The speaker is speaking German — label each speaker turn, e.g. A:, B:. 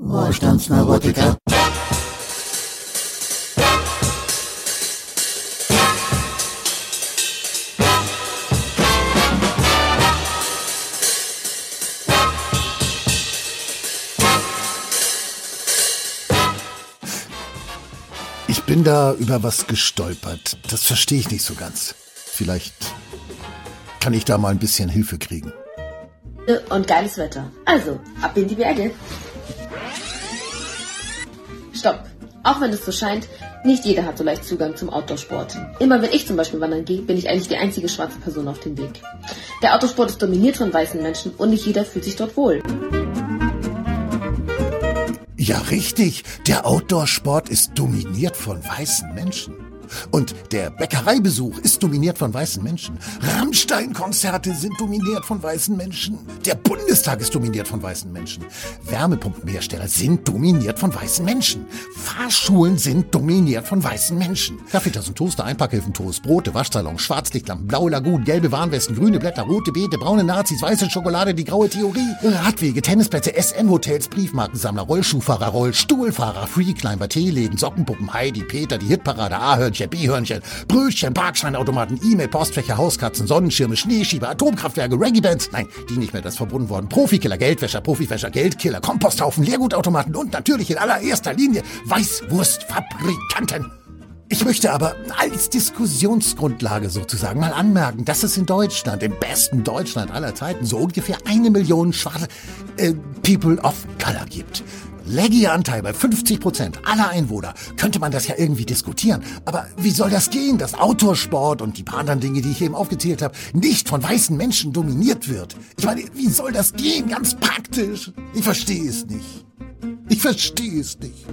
A: Wohlstandsneurotiker.
B: Ich bin da über was gestolpert. Das verstehe ich nicht so ganz. Vielleicht kann ich da mal ein bisschen Hilfe kriegen.
C: Und geiles Wetter. Also, ab in die Berge. Stopp. Auch wenn es so scheint, nicht jeder hat so leicht Zugang zum Outdoor-Sport. Immer wenn ich zum Beispiel wandern gehe, bin ich eigentlich die einzige schwarze Person auf dem Weg. Der Outdoor-Sport ist dominiert von weißen Menschen und nicht jeder fühlt sich dort wohl.
B: Ja, richtig. Der Outdoor-Sport ist dominiert von weißen Menschen. Und der Bäckereibesuch ist dominiert von weißen Menschen. Rammstein-Konzerte sind dominiert von weißen Menschen. Der Bundestag ist dominiert von weißen Menschen. Wärmepumpenhersteller sind dominiert von weißen Menschen. Fahrschulen sind dominiert von weißen Menschen. Kaffeetassen, Toaster, Einpackhilfen, Toast, Brote, Waschsalon, Schwarzlichtlampen, blaue Lagunen, gelbe Warnwesten, grüne Blätter, rote Beete, braune Nazis, weiße Schokolade, die graue Theorie, Radwege, Tennisplätze, SM-Hotels, Briefmarkensammler, Rollschuhfahrer, Rollstuhlfahrer, Freeclimber, Teeläden, Sockenpuppen, Heidi, Peter, die Hitparade, A-Hörnchen, B-Hörnchen, Brötchen, Parkscheinautomaten, E-Mail, Postfächer, Hauskatzen, Sonnenschirme, Schneeschieber, Atomkraftwerke, Reggae-Bands, nein, die nicht mehr, das ist verbunden worden, Profikiller, Geldwäscher, Profifäscher, Geldkiller, Komposthaufen, Leergutautomaten und natürlich in allererster Linie Weißwurstfabrikanten. Ich möchte aber als Diskussionsgrundlage sozusagen mal anmerken, dass es in Deutschland, im besten Deutschland aller Zeiten, so ungefähr eine Million schwarze äh, People of Color gibt. Ihr Anteil bei 50 Prozent aller Einwohner, könnte man das ja irgendwie diskutieren. Aber wie soll das gehen, dass Autosport und die paar anderen Dinge, die ich eben aufgezählt habe, nicht von weißen Menschen dominiert wird? Ich meine, wie soll das gehen, ganz praktisch? Ich verstehe es nicht. Ich verstehe es nicht.